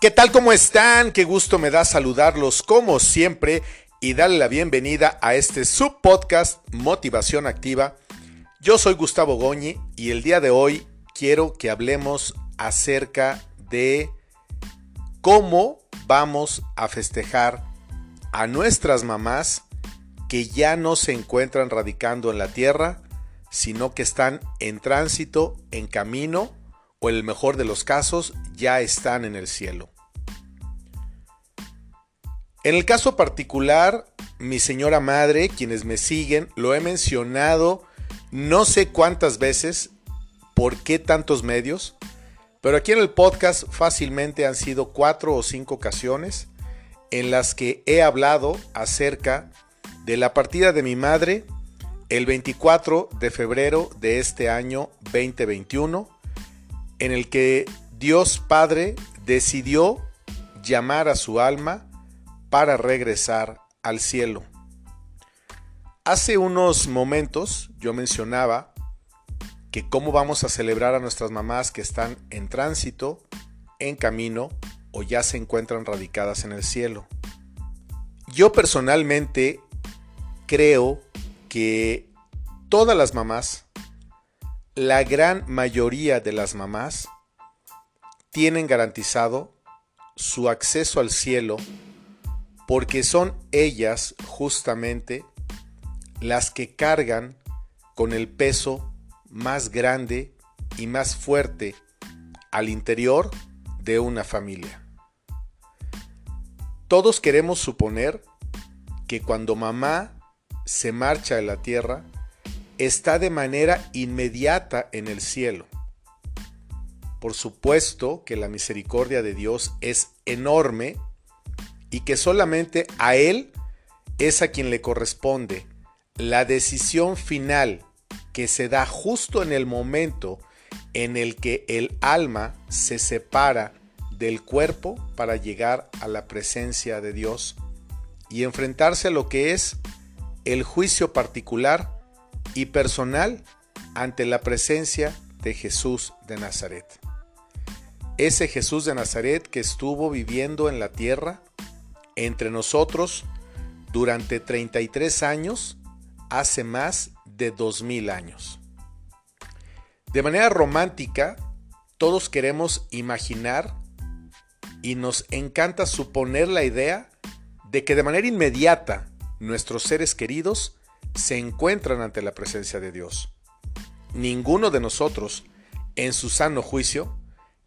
¿Qué tal? ¿Cómo están? Qué gusto me da saludarlos como siempre y darle la bienvenida a este subpodcast Motivación Activa. Yo soy Gustavo Goñi y el día de hoy quiero que hablemos acerca de cómo vamos a festejar a nuestras mamás que ya no se encuentran radicando en la tierra, sino que están en tránsito, en camino o en el mejor de los casos ya están en el cielo. En el caso particular, mi señora madre, quienes me siguen, lo he mencionado no sé cuántas veces, por qué tantos medios, pero aquí en el podcast fácilmente han sido cuatro o cinco ocasiones en las que he hablado acerca de la partida de mi madre el 24 de febrero de este año 2021 en el que Dios Padre decidió llamar a su alma para regresar al cielo. Hace unos momentos yo mencionaba que cómo vamos a celebrar a nuestras mamás que están en tránsito, en camino o ya se encuentran radicadas en el cielo. Yo personalmente creo que todas las mamás la gran mayoría de las mamás tienen garantizado su acceso al cielo porque son ellas justamente las que cargan con el peso más grande y más fuerte al interior de una familia. Todos queremos suponer que cuando mamá se marcha de la tierra, está de manera inmediata en el cielo. Por supuesto que la misericordia de Dios es enorme y que solamente a Él es a quien le corresponde la decisión final que se da justo en el momento en el que el alma se separa del cuerpo para llegar a la presencia de Dios y enfrentarse a lo que es el juicio particular y personal ante la presencia de Jesús de Nazaret. Ese Jesús de Nazaret que estuvo viviendo en la tierra entre nosotros durante 33 años, hace más de 2000 años. De manera romántica, todos queremos imaginar y nos encanta suponer la idea de que de manera inmediata nuestros seres queridos se encuentran ante la presencia de Dios. Ninguno de nosotros, en su sano juicio,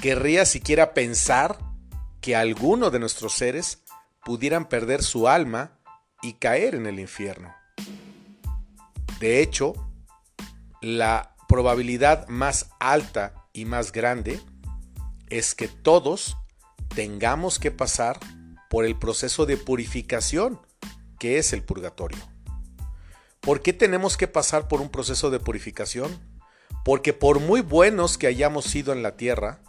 querría siquiera pensar que alguno de nuestros seres pudieran perder su alma y caer en el infierno. De hecho, la probabilidad más alta y más grande es que todos tengamos que pasar por el proceso de purificación que es el purgatorio. ¿Por qué tenemos que pasar por un proceso de purificación? Porque por muy buenos que hayamos sido en la tierra,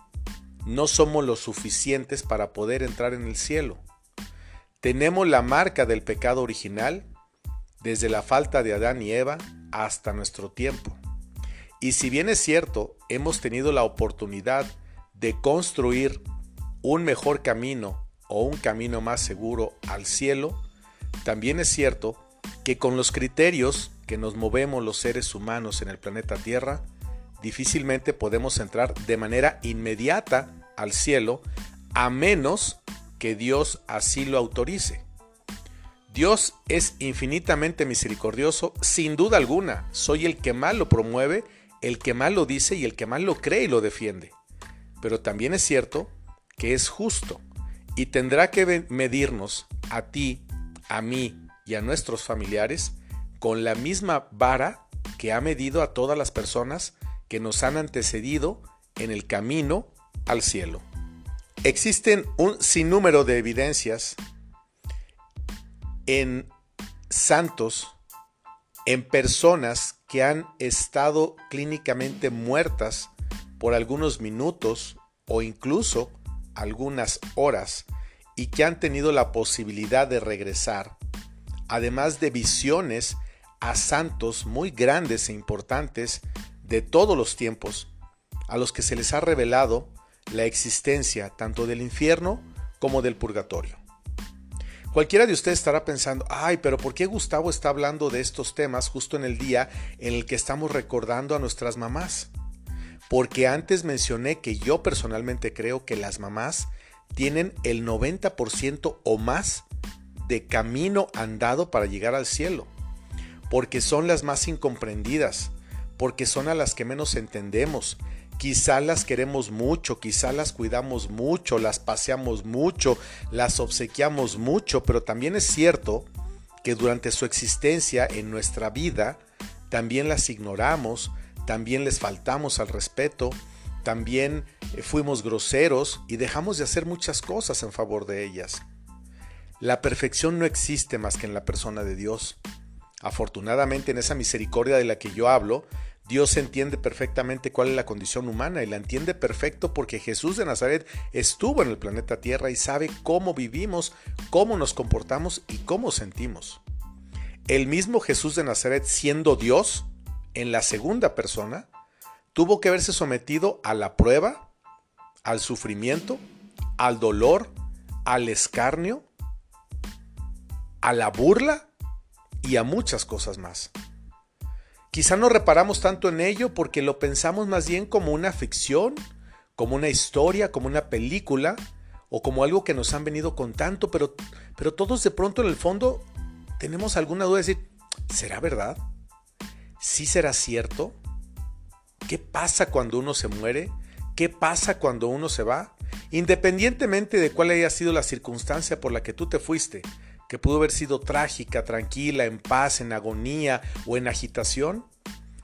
no somos lo suficientes para poder entrar en el cielo. Tenemos la marca del pecado original desde la falta de Adán y Eva hasta nuestro tiempo. Y si bien es cierto, hemos tenido la oportunidad de construir un mejor camino o un camino más seguro al cielo, también es cierto que con los criterios que nos movemos los seres humanos en el planeta Tierra, difícilmente podemos entrar de manera inmediata al cielo a menos que Dios así lo autorice. Dios es infinitamente misericordioso, sin duda alguna. Soy el que más lo promueve, el que más lo dice y el que más lo cree y lo defiende. Pero también es cierto que es justo y tendrá que medirnos a ti, a mí y a nuestros familiares con la misma vara que ha medido a todas las personas que nos han antecedido en el camino al cielo. Existen un sinnúmero de evidencias en santos, en personas que han estado clínicamente muertas por algunos minutos o incluso algunas horas y que han tenido la posibilidad de regresar además de visiones a santos muy grandes e importantes de todos los tiempos, a los que se les ha revelado la existencia tanto del infierno como del purgatorio. Cualquiera de ustedes estará pensando, ay, pero ¿por qué Gustavo está hablando de estos temas justo en el día en el que estamos recordando a nuestras mamás? Porque antes mencioné que yo personalmente creo que las mamás tienen el 90% o más de camino andado para llegar al cielo, porque son las más incomprendidas, porque son a las que menos entendemos. Quizá las queremos mucho, quizá las cuidamos mucho, las paseamos mucho, las obsequiamos mucho, pero también es cierto que durante su existencia en nuestra vida también las ignoramos, también les faltamos al respeto, también eh, fuimos groseros y dejamos de hacer muchas cosas en favor de ellas. La perfección no existe más que en la persona de Dios. Afortunadamente en esa misericordia de la que yo hablo, Dios entiende perfectamente cuál es la condición humana y la entiende perfecto porque Jesús de Nazaret estuvo en el planeta Tierra y sabe cómo vivimos, cómo nos comportamos y cómo sentimos. El mismo Jesús de Nazaret siendo Dios, en la segunda persona, tuvo que haberse sometido a la prueba, al sufrimiento, al dolor, al escarnio, a la burla y a muchas cosas más. Quizá no reparamos tanto en ello porque lo pensamos más bien como una ficción, como una historia, como una película o como algo que nos han venido contando, pero, pero todos de pronto en el fondo tenemos alguna duda de decir, ¿será verdad? ¿Sí será cierto? ¿Qué pasa cuando uno se muere? ¿Qué pasa cuando uno se va? Independientemente de cuál haya sido la circunstancia por la que tú te fuiste, que pudo haber sido trágica, tranquila, en paz, en agonía o en agitación,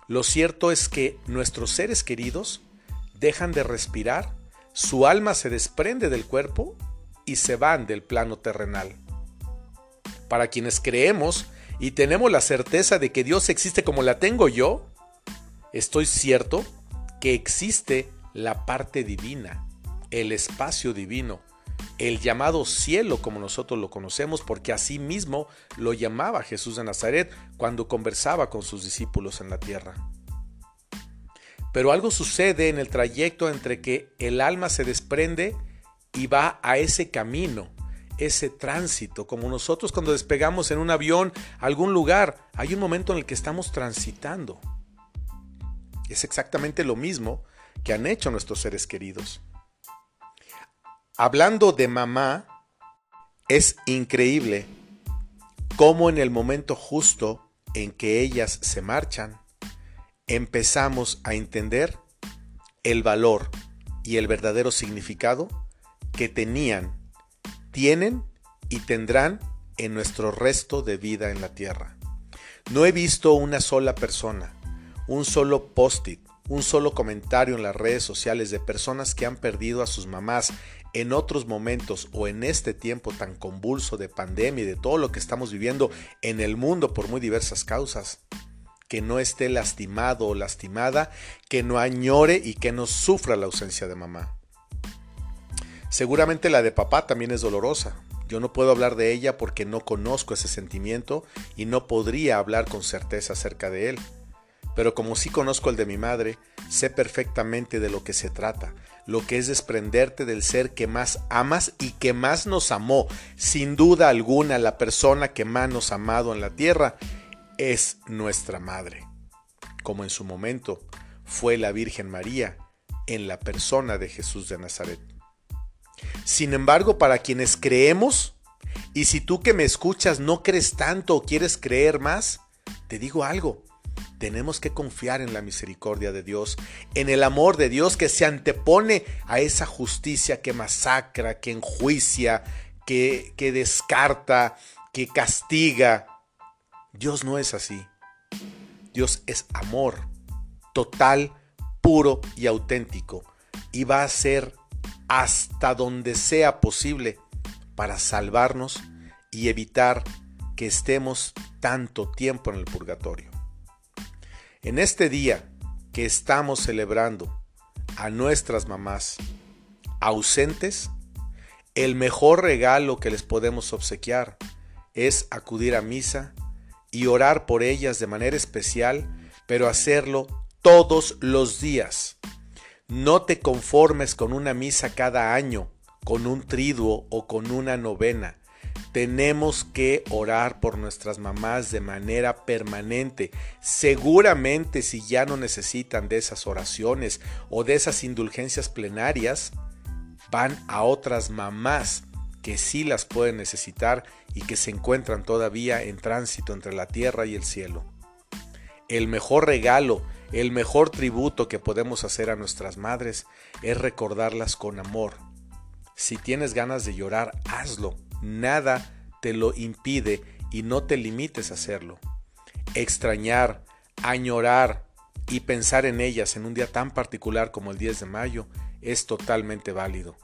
lo cierto es que nuestros seres queridos dejan de respirar, su alma se desprende del cuerpo y se van del plano terrenal. Para quienes creemos y tenemos la certeza de que Dios existe como la tengo yo, estoy cierto que existe la parte divina, el espacio divino, el llamado cielo como nosotros lo conocemos, porque así mismo lo llamaba Jesús de Nazaret cuando conversaba con sus discípulos en la tierra. Pero algo sucede en el trayecto entre que el alma se desprende y va a ese camino, ese tránsito, como nosotros cuando despegamos en un avión a algún lugar, hay un momento en el que estamos transitando. Es exactamente lo mismo que han hecho nuestros seres queridos. Hablando de mamá, es increíble cómo en el momento justo en que ellas se marchan, empezamos a entender el valor y el verdadero significado que tenían, tienen y tendrán en nuestro resto de vida en la tierra. No he visto una sola persona, un solo post-it, un solo comentario en las redes sociales de personas que han perdido a sus mamás en otros momentos o en este tiempo tan convulso de pandemia y de todo lo que estamos viviendo en el mundo por muy diversas causas, que no esté lastimado o lastimada, que no añore y que no sufra la ausencia de mamá. Seguramente la de papá también es dolorosa. Yo no puedo hablar de ella porque no conozco ese sentimiento y no podría hablar con certeza acerca de él. Pero como sí conozco el de mi madre, sé perfectamente de lo que se trata, lo que es desprenderte del ser que más amas y que más nos amó. Sin duda alguna, la persona que más nos ha amado en la tierra es nuestra madre, como en su momento fue la Virgen María en la persona de Jesús de Nazaret. Sin embargo, para quienes creemos, y si tú que me escuchas no crees tanto o quieres creer más, te digo algo, tenemos que confiar en la misericordia de Dios, en el amor de Dios que se antepone a esa justicia que masacra, que enjuicia, que, que descarta, que castiga. Dios no es así. Dios es amor, total, puro y auténtico. Y va a ser hasta donde sea posible para salvarnos y evitar que estemos tanto tiempo en el purgatorio. En este día que estamos celebrando a nuestras mamás ausentes, el mejor regalo que les podemos obsequiar es acudir a misa y orar por ellas de manera especial, pero hacerlo todos los días. No te conformes con una misa cada año con un triduo o con una novena. Tenemos que orar por nuestras mamás de manera permanente. Seguramente si ya no necesitan de esas oraciones o de esas indulgencias plenarias, van a otras mamás que sí las pueden necesitar y que se encuentran todavía en tránsito entre la tierra y el cielo. El mejor regalo, el mejor tributo que podemos hacer a nuestras madres es recordarlas con amor. Si tienes ganas de llorar, hazlo. Nada te lo impide y no te limites a hacerlo. Extrañar, añorar y pensar en ellas en un día tan particular como el 10 de mayo es totalmente válido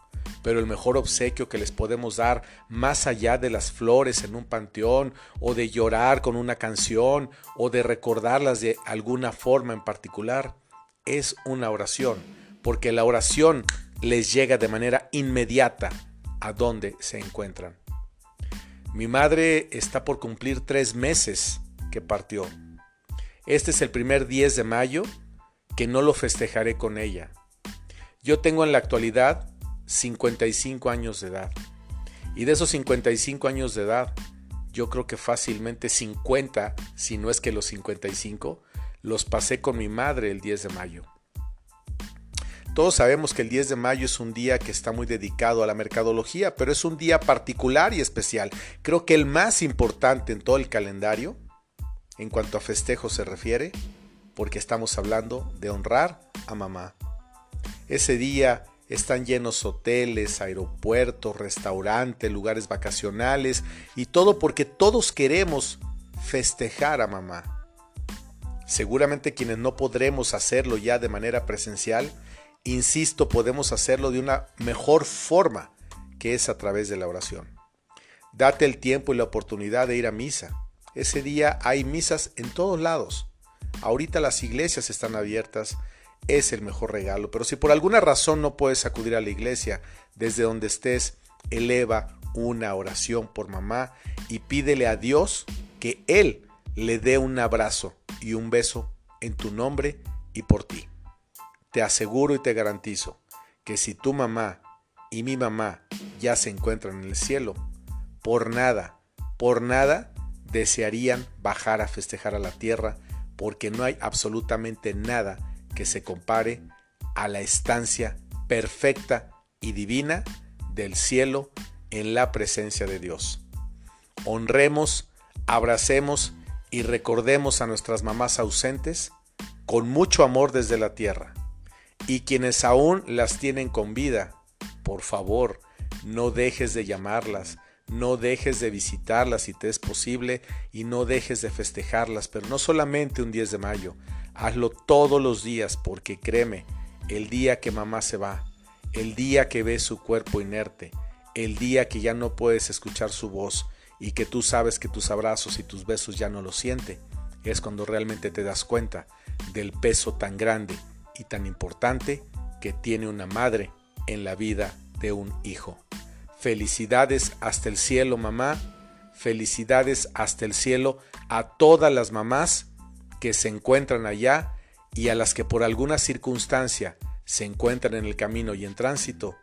pero el mejor obsequio que les podemos dar, más allá de las flores en un panteón, o de llorar con una canción, o de recordarlas de alguna forma en particular, es una oración, porque la oración les llega de manera inmediata a donde se encuentran. Mi madre está por cumplir tres meses que partió. Este es el primer 10 de mayo que no lo festejaré con ella. Yo tengo en la actualidad 55 años de edad. Y de esos 55 años de edad, yo creo que fácilmente 50, si no es que los 55, los pasé con mi madre el 10 de mayo. Todos sabemos que el 10 de mayo es un día que está muy dedicado a la mercadología, pero es un día particular y especial. Creo que el más importante en todo el calendario, en cuanto a festejo se refiere, porque estamos hablando de honrar a mamá. Ese día están llenos hoteles, aeropuertos, restaurantes, lugares vacacionales y todo porque todos queremos festejar a mamá. Seguramente quienes no podremos hacerlo ya de manera presencial, insisto, podemos hacerlo de una mejor forma, que es a través de la oración. Date el tiempo y la oportunidad de ir a misa. Ese día hay misas en todos lados. Ahorita las iglesias están abiertas es el mejor regalo. Pero si por alguna razón no puedes acudir a la iglesia, desde donde estés, eleva una oración por mamá y pídele a Dios que Él le dé un abrazo y un beso en tu nombre y por ti. Te aseguro y te garantizo que si tu mamá y mi mamá ya se encuentran en el cielo, por nada, por nada desearían bajar a festejar a la tierra, porque no hay absolutamente nada que se compare a la estancia perfecta y divina del cielo en la presencia de Dios. Honremos, abracemos y recordemos a nuestras mamás ausentes con mucho amor desde la tierra. Y quienes aún las tienen con vida, por favor, no dejes de llamarlas, no dejes de visitarlas si te es posible y no dejes de festejarlas, pero no solamente un 10 de mayo, Hazlo todos los días porque créeme, el día que mamá se va, el día que ves su cuerpo inerte, el día que ya no puedes escuchar su voz y que tú sabes que tus abrazos y tus besos ya no lo siente, es cuando realmente te das cuenta del peso tan grande y tan importante que tiene una madre en la vida de un hijo. Felicidades hasta el cielo, mamá. Felicidades hasta el cielo a todas las mamás que se encuentran allá y a las que por alguna circunstancia se encuentran en el camino y en tránsito,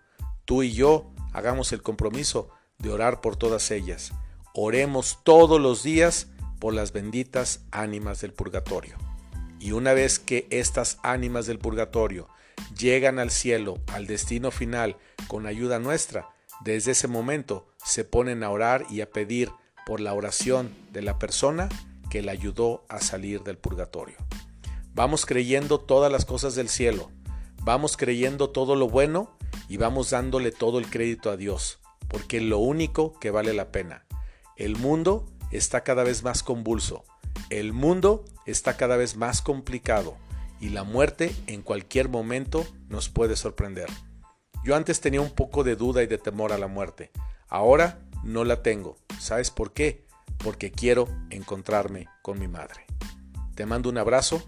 tú y yo hagamos el compromiso de orar por todas ellas. Oremos todos los días por las benditas ánimas del purgatorio. Y una vez que estas ánimas del purgatorio llegan al cielo, al destino final, con ayuda nuestra, desde ese momento se ponen a orar y a pedir por la oración de la persona que le ayudó a salir del purgatorio. Vamos creyendo todas las cosas del cielo, vamos creyendo todo lo bueno y vamos dándole todo el crédito a Dios, porque es lo único que vale la pena. El mundo está cada vez más convulso, el mundo está cada vez más complicado y la muerte en cualquier momento nos puede sorprender. Yo antes tenía un poco de duda y de temor a la muerte, ahora no la tengo. ¿Sabes por qué? porque quiero encontrarme con mi madre. Te mando un abrazo,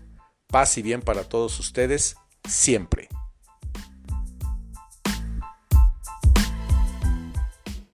paz y bien para todos ustedes, siempre.